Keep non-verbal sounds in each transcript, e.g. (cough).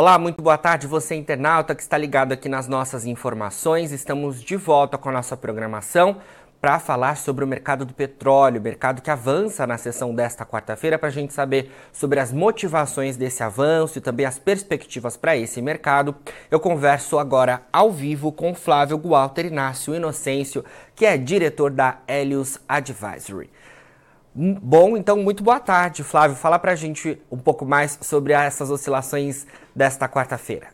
Olá, muito boa tarde, você internauta que está ligado aqui nas nossas informações. Estamos de volta com a nossa programação para falar sobre o mercado do petróleo, mercado que avança na sessão desta quarta-feira, para a gente saber sobre as motivações desse avanço e também as perspectivas para esse mercado. Eu converso agora ao vivo com Flávio Gualter Inácio Inocêncio, que é diretor da Helios Advisory. Hum, bom, então, muito boa tarde, Flávio. Fala para a gente um pouco mais sobre essas oscilações desta quarta-feira.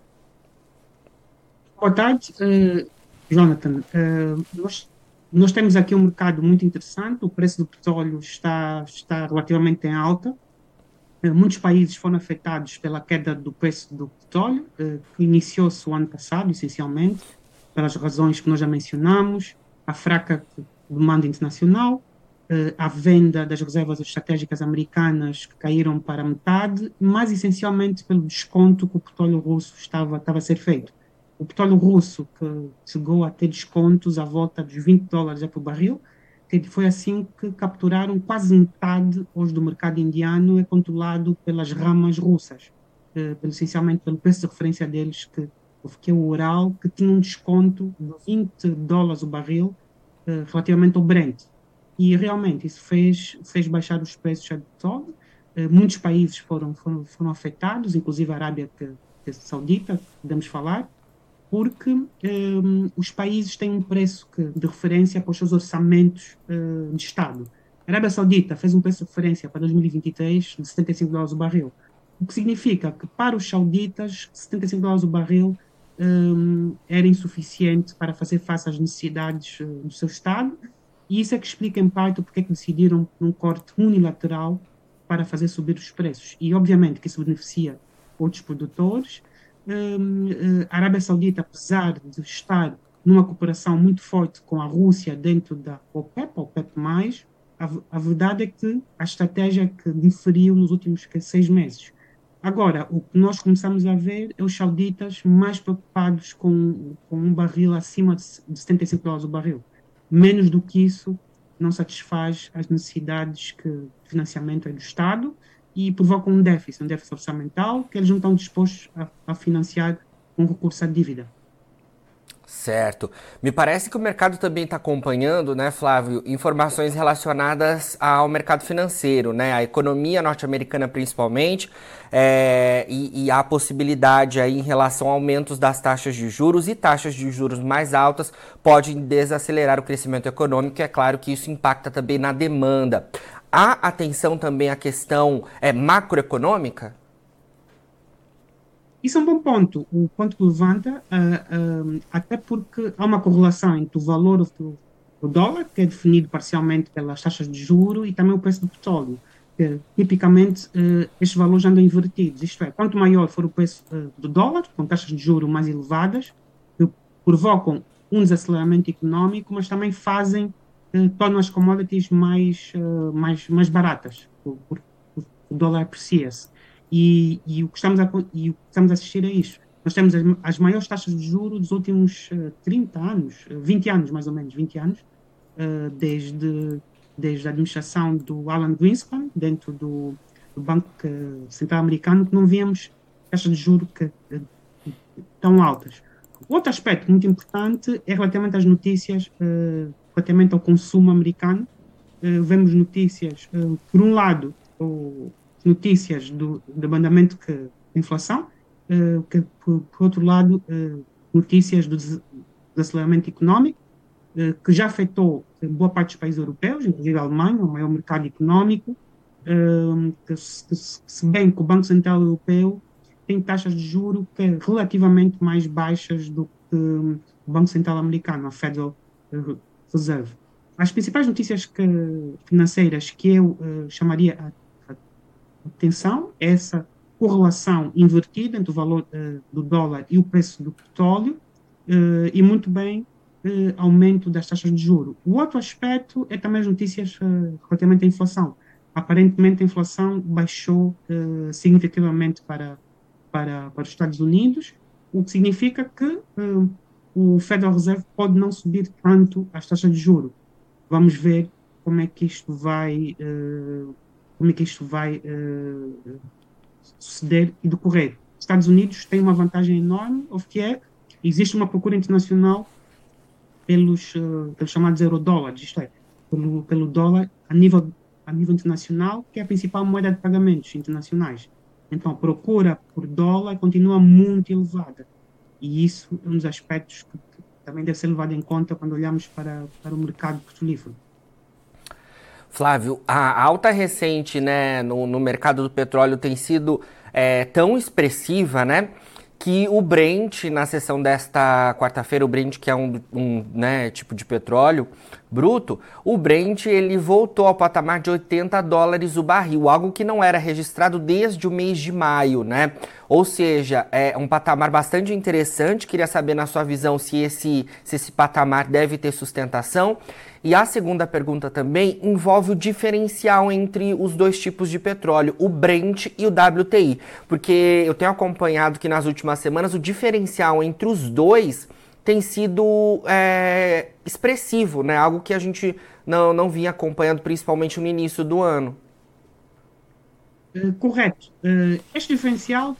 Boa tarde, uh, Jonathan. Uh, nós, nós temos aqui um mercado muito interessante. O preço do petróleo está, está relativamente em alta. Uh, muitos países foram afetados pela queda do preço do petróleo, que iniciou-se o ano passado, essencialmente, pelas razões que nós já mencionamos, a fraca demanda internacional, uh, à venda das reservas estratégicas americanas que caíram para metade, mas essencialmente pelo desconto que o petróleo russo estava, estava a ser feito. O petróleo russo, que chegou a ter descontos à volta dos 20 dólares por barril, foi assim que capturaram quase metade hoje do mercado indiano, é controlado pelas ramas russas, uh, essencialmente pelo preço de referência deles, que, que é o Ural, que tinha um desconto de 20 dólares o barril uh, relativamente ao Brent e realmente isso fez, fez baixar os preços de petróleo. Uh, muitos países foram, foram, foram afetados, inclusive a Arábia que, que Saudita, podemos falar, porque um, ehm, os países têm um preço que, de referência para os seus orçamentos uh, de Estado. A Arábia Saudita fez um preço de referência para 2023 de 75 dólares o barril, o que significa que para os sauditas 75 dólares o barril um, ehm, era insuficiente para fazer face às necessidades uh, do seu Estado e isso é que explica, em parte, porque é que decidiram um corte unilateral para fazer subir os preços. E, obviamente, que isso beneficia outros produtores. Um, eh, a Arábia Saudita, apesar de estar numa cooperação muito forte com a Rússia dentro da OPEP, OPEP+, a, a verdade é que a estratégia que diferiu nos últimos seis meses. Agora, o que nós começamos a ver é os sauditas mais preocupados com, com um barril acima de 75 dólares o barril menos do que isso não satisfaz as necessidades que financiamento é do Estado e provoca um déficit, um déficit orçamental que eles não estão dispostos a, a financiar com recurso à dívida. Certo. Me parece que o mercado também está acompanhando, né, Flávio, informações relacionadas ao mercado financeiro, né, a economia norte-americana principalmente, é, e, e, a possibilidade aí em relação a aumentos das taxas de juros e taxas de juros mais altas podem desacelerar o crescimento econômico. E é claro que isso impacta também na demanda. Há atenção também à questão é, macroeconômica? Isso é um bom ponto. O ponto que levanta, uh, uh, até porque há uma correlação entre o valor do, do, dólar, que é definido parcialmente pelas taxas de juro, e também o preço do petróleo. Que, tipicamente, uh, estes valores andam invertidos. Isto é, quanto maior for o preço do dólar, com taxas de juro mais elevadas, provocam um desaceleramento econômico, mas também fazem, tornam as commodities mais, mais, mais baratas, porque o dólar aprecia-se. E, e, o que estamos a, e o que estamos a assistir é isso. Nós temos as, as maiores taxas de juros dos últimos uh, 30 anos, 20 eh, anos mais ou menos, 20 anos, uh, desde, desde a administração do Alan Greenspan, dentro do, do Banco Central Americano, que não víamos taxas de juros que, tão altas. Outro aspecto muito importante é relativamente às notícias, relativamente ao consumo americano. vemos notícias, por um lado, o, notícias do, do andamento que, da inflação, uh, que, por, por, outro lado, uh, notícias do desaceleramento económico, uh, que já afetou boa parte dos países europeus, inclusive a Alemanha, o maior mercado económico, que, que, se bem que o Banco Central Europeu tem taxas de juro que é relativamente mais baixas do que o Banco Central Americano, a Federal Reserve. As principais notícias que, financeiras que eu chamaria atenção essa correlação invertida entre o valor uh, do dólar e o preço do petróleo uh, e muito bem uh, aumento das taxas de juro. O outro aspecto é também as notícias relativamente à inflação. Aparentemente a inflação baixou significativamente para, para, para os Estados Unidos, o que significa que o Federal Reserve pode não subir tanto as taxas de juro. Vamos ver como é que isto vai como é que isto vai uh, suceder e decorrer. Estados Unidos têm uma vantagem enorme, o que é, existe uma procura internacional pelos, uh, pelos chamados eurodólares, isto é, pelo, pelo dólar a nível, a nível internacional, que é a principal moeda de pagamentos internacionais. Então, a procura por dólar continua muito elevada. E isso é um dos aspectos que também deve ser levado em conta quando olhamos para, para o mercado petrolífero. Flávio, a alta recente né, no, no mercado do petróleo tem sido é, tão expressiva, né? que o Brent, na sessão desta quarta-feira, o Brent, que é um, um né, tipo de petróleo bruto, o Brent ele voltou ao patamar de 80 dólares o barril, algo que não era registrado desde o mês de maio, né? Ou seja, é um patamar bastante interessante. Queria saber, na sua visão, se esse, se esse patamar deve ter sustentação. E a segunda pergunta também envolve o diferencial entre os dois tipos de petróleo, o Brent e o WTI, porque eu tenho acompanhado que nas últimas semanas o diferencial entre os dois tem sido é, expressivo, né? Algo que a gente não, não vinha acompanhando, principalmente no início do ano. Uh, correto. Uh, este diferencial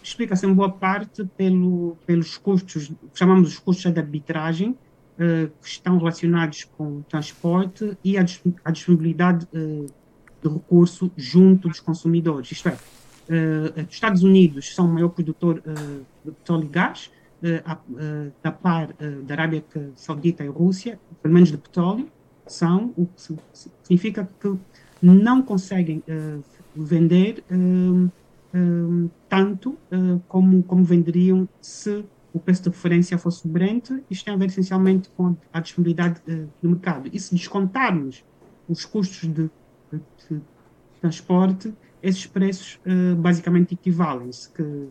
explica-se em boa parte pelo, pelos custos, chamamos os custos de arbitragem, uh, que estão relacionados com o transporte e a, a disponibilidade de recurso junto dos consumidores. Isto é, os Estados Unidos são o maior produtor de petróleo e gás, da par da Arábia Saudita e Rússia, pelo menos de petróleo, são, o que significa que não conseguem vender tanto como, como venderiam se o preço de referência fosse o Brent, isto tem a ver essencialmente com a disponibilidade no mercado. E se descontarmos os custos de, de, transporte, esses preços basicamente equivalem-se, que,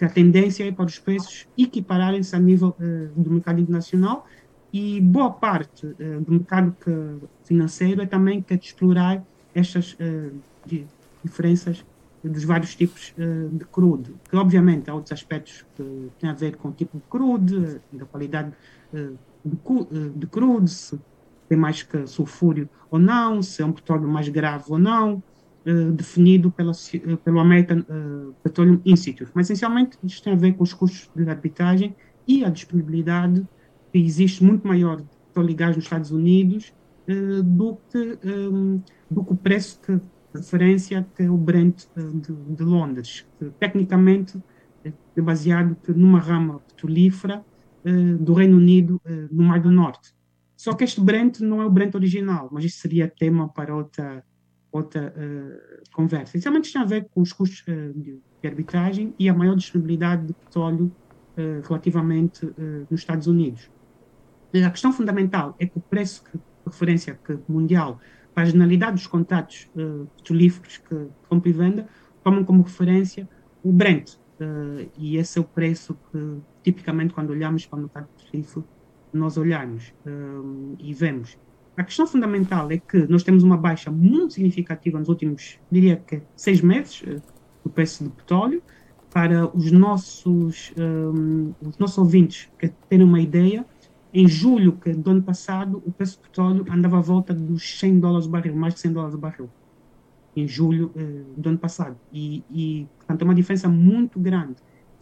que, a tendência é para os preços equipararem-se a nível uh, do mercado internacional e boa parte do mercado que, financeiro é também que é de explorar estas diferenças dos vários tipos uh, de crudo, que obviamente há outros aspectos que têm a ver com o tipo de crudo, da qualidade uh, de, uh, de crudo, se tem mais que sulfúrio ou não, se é um petróleo mais grave ou não, definido pela, pelo American Petroleum Institute. Mas essencialmente isto tem a ver com os custos de arbitragem e a disponibilidade que existe muito maior de petróleo e gás nos Estados Unidos do que, um, do que o preço que referência que é o Brent eh, de, de Londres, que tecnicamente é baseado numa rama petrolífera do Reino Unido no Mar do Norte. Só que este Brent não é o Brent original, mas isso seria tema para outra, outra uh, conversa. Essencialmente tem a ver com os custos de, de, arbitragem e a maior disponibilidade de petróleo relativamente nos Estados Unidos. A questão fundamental é que o preço que, referência que, mundial para a generalidade dos contratos uh, petrolíferos que compra e venda, tomam como referência o Brent. Uh, e esse é o preço que, tipicamente, quando olhamos para o mercado petrolífero, nós olhamos uh, e vemos. A questão fundamental é que nós temos uma baixa muito significativa nos últimos, diria que, seis meses uh, do preço do petróleo. Para os nossos, um, os nossos ouvintes que terem uma ideia, em julho que, do ano passado, o preço do petróleo andava à volta dos 100 dólares o barril, mais de 100 dólares o barril. Em julho eh, do ano passado. E, e, portanto, é uma diferença muito grande.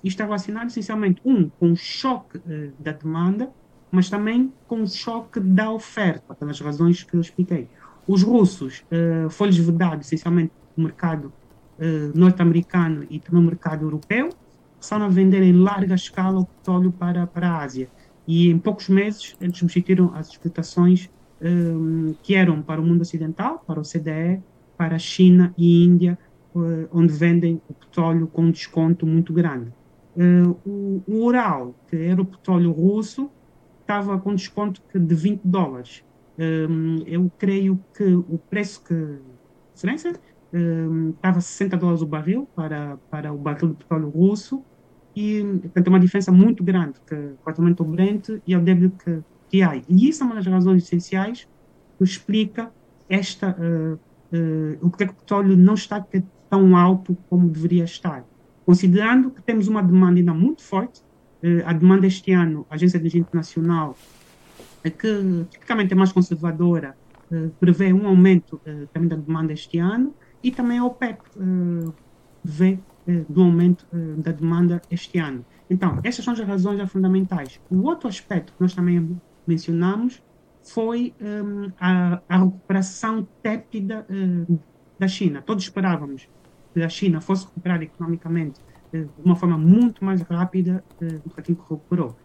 Isto está relacionado, essencialmente, um, com o choque eh, da demanda, mas também com o choque da oferta, pelas razões que eu expliquei. Os russos eh, foram-lhes vedados, essencialmente, no mercado eh, norte-americano e também no mercado europeu, passaram a vender em larga escala o petróleo para, para a Ásia e em poucos meses eles substituíram as exportações um, que eram para o mundo ocidental, para o CDE, para a China e Índia, uh, onde vendem o petróleo com um desconto muito grande. Uh, o, o, Ural, que era o petróleo russo, estava com desconto de 20 dólares. Um, eu creio que o preço que diferença um, estava 60 dólares o barril para, para o barril de petróleo russo e portanto, é uma diferença muito grande que, relativamente ao Brent e ao WTI. E isso é uma das razões essenciais que explica esta, uh, uh, o que o petróleo não está tão alto como deveria estar. Considerando que temos uma demanda ainda muito forte, a demanda este ano, a Agência de Energia Internacional, que tipicamente é mais conservadora, prevê um aumento também da demanda este ano, e também a OPEP vê do aumento da demanda este ano. Então, essas são as razões fundamentais. O outro aspecto que nós também mencionamos foi um, a, a, recuperação tépida uh, da China. Todos esperávamos que a China fosse recuperar economicamente de uma forma muito mais rápida uh, do que aquilo que recuperou.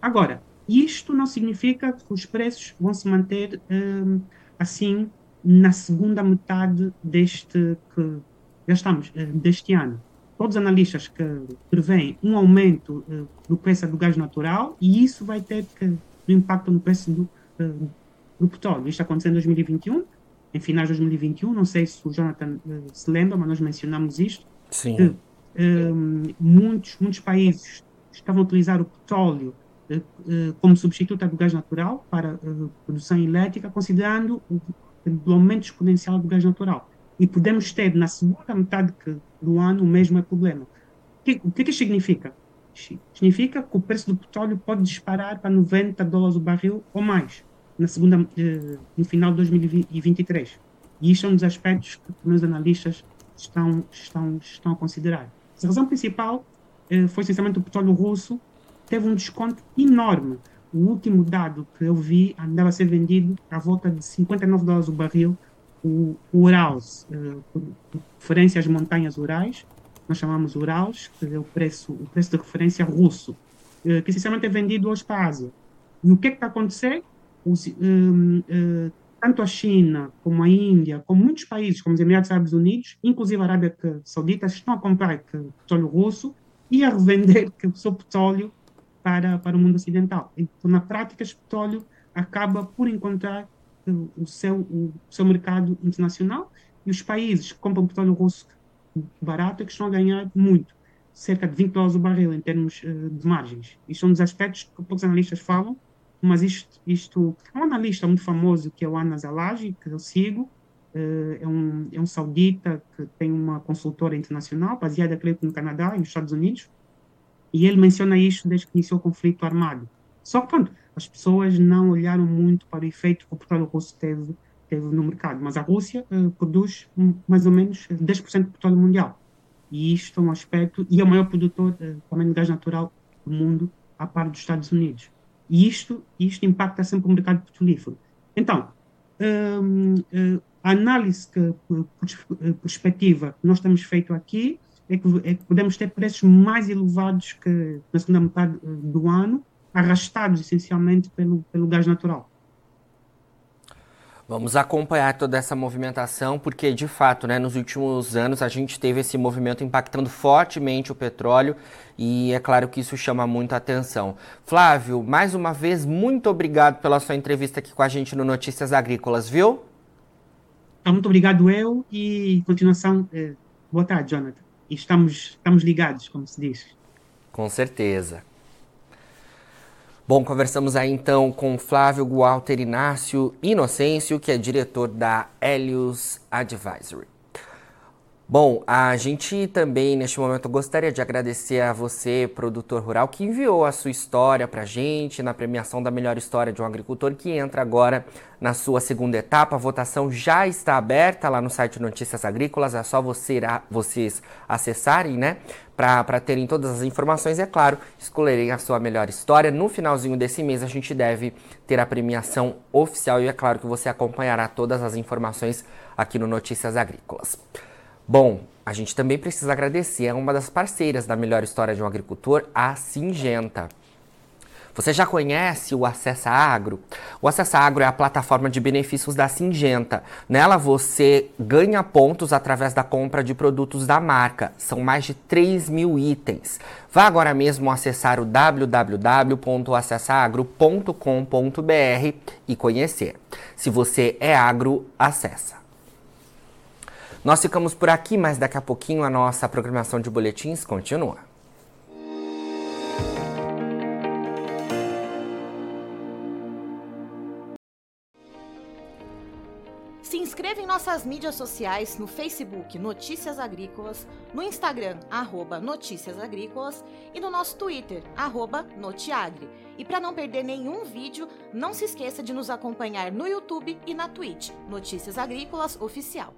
Agora, isto não significa que os preços vão se manter um, assim na segunda metade deste que já estamos deste ano. Todos os analistas que prevêem um aumento do preço do gás natural e isso vai ter que, um impacto no preço do do petróleo. Isto aconteceu em 2021, em finais de 2021. Não sei se o Jonathan se lembra, mas nós mencionamos isto. Sim. Que, um, eh, muitos, muitos países estavam a utilizar o petróleo uh, como substituto do gás natural para produção elétrica, considerando o, o aumento exponencial do gás natural. E podemos ter na segunda metade do ano o mesmo problema. O que, o que, que significa? Significa que o preço do petróleo pode disparar para 90 dólares o barril ou mais na segunda, eh, no final de 2023. E isto é um dos aspectos que meus analistas estão, estão, estão a considerar. A razão principal eh, foi, sinceramente, o petróleo russo teve um desconto enorme. O último dado que eu vi andava a ser vendido à volta de 59 dólares o barril. O, Urals, eh, referência às montanhas Urais, nós chamamos Urals, que é o preço, o preço de referência russo, que sinceramente é vendido hoje para a Ásia. E o que é que está a acontecer? os, uh, tanto a China como a Índia, como muitos países, como os Emirados Árabes Unidos, inclusive a Arábia Saudita, estão a comprar petróleo russo e a revender (laughs) o seu petróleo para, para o mundo ocidental. Então, na prática, esse petróleo acaba por encontrar o seu, o seu mercado internacional e os países que compram petróleo russo barato é que estão a ganhar muito, cerca de 20 dólares o barril em termos uh, de margens. Isto são um dos aspectos que poucos analistas falam, mas isto, isto um analista muito famoso que é o Anas Alagi, que eu sigo, eh, é um, é um saudita que tem uma consultora internacional, baseada, creio no Canadá e nos Estados Unidos, e ele menciona isto desde que iniciou o conflito armado. Só que, pronto, as pessoas não olharam muito para o efeito que o petróleo russo teve, teve no mercado, mas a Rússia uh, produz mais ou menos 10% do petróleo mundial. E isto é um aspecto, e é o maior produtor uh, também de gás natural do mundo, a par dos Estados Unidos. E isto, isto impacta sempre o mercado petrolífero. Então, hum, hum, a análise que, por, perspectiva que nós temos feito aqui é que, é que, podemos ter preços mais elevados que na segunda metade eh, do ano, arrastados essencialmente pelo, pelo gás natural. Vamos acompanhar toda essa movimentação, porque de fato, né, nos últimos anos a gente teve esse movimento impactando fortemente o petróleo e é claro que isso chama muito atenção. Flávio, mais uma vez, muito obrigado pela sua entrevista aqui com a gente no Notícias Agrícolas, viu? Tá, muito obrigado eu e continuação, eh, boa tarde, Jonathan. Estamos, estamos ligados, como se diz. Com certeza. Bom, conversamos aí então com Flávio Walter Inácio Inocêncio, que é diretor da Helios Advisory. Bom, a gente também neste momento gostaria de agradecer a você, produtor rural, que enviou a sua história para a gente na premiação da melhor história de um agricultor, que entra agora na sua segunda etapa. A votação já está aberta lá no site Notícias Agrícolas, é só você, vocês acessarem, né? Para terem todas as informações, é claro, escolherem a sua melhor história. No finalzinho desse mês, a gente deve ter a premiação oficial e é claro que você acompanhará todas as informações aqui no Notícias Agrícolas. Bom, a gente também precisa agradecer a uma das parceiras da melhor história de um agricultor, a Singenta. Você já conhece o Acessa Agro? O Acessa Agro é a plataforma de benefícios da Singenta. Nela você ganha pontos através da compra de produtos da marca. São mais de 3 mil itens. Vá agora mesmo acessar o www.acessaagro.com.br e conhecer. Se você é agro, acessa. Nós ficamos por aqui, mas daqui a pouquinho a nossa programação de boletins continua. Se inscreva em nossas mídias sociais no Facebook Notícias Agrícolas, no Instagram arroba Notícias Agrícolas e no nosso Twitter arroba Notiagre. E para não perder nenhum vídeo, não se esqueça de nos acompanhar no YouTube e na Twitch Notícias Agrícolas Oficial.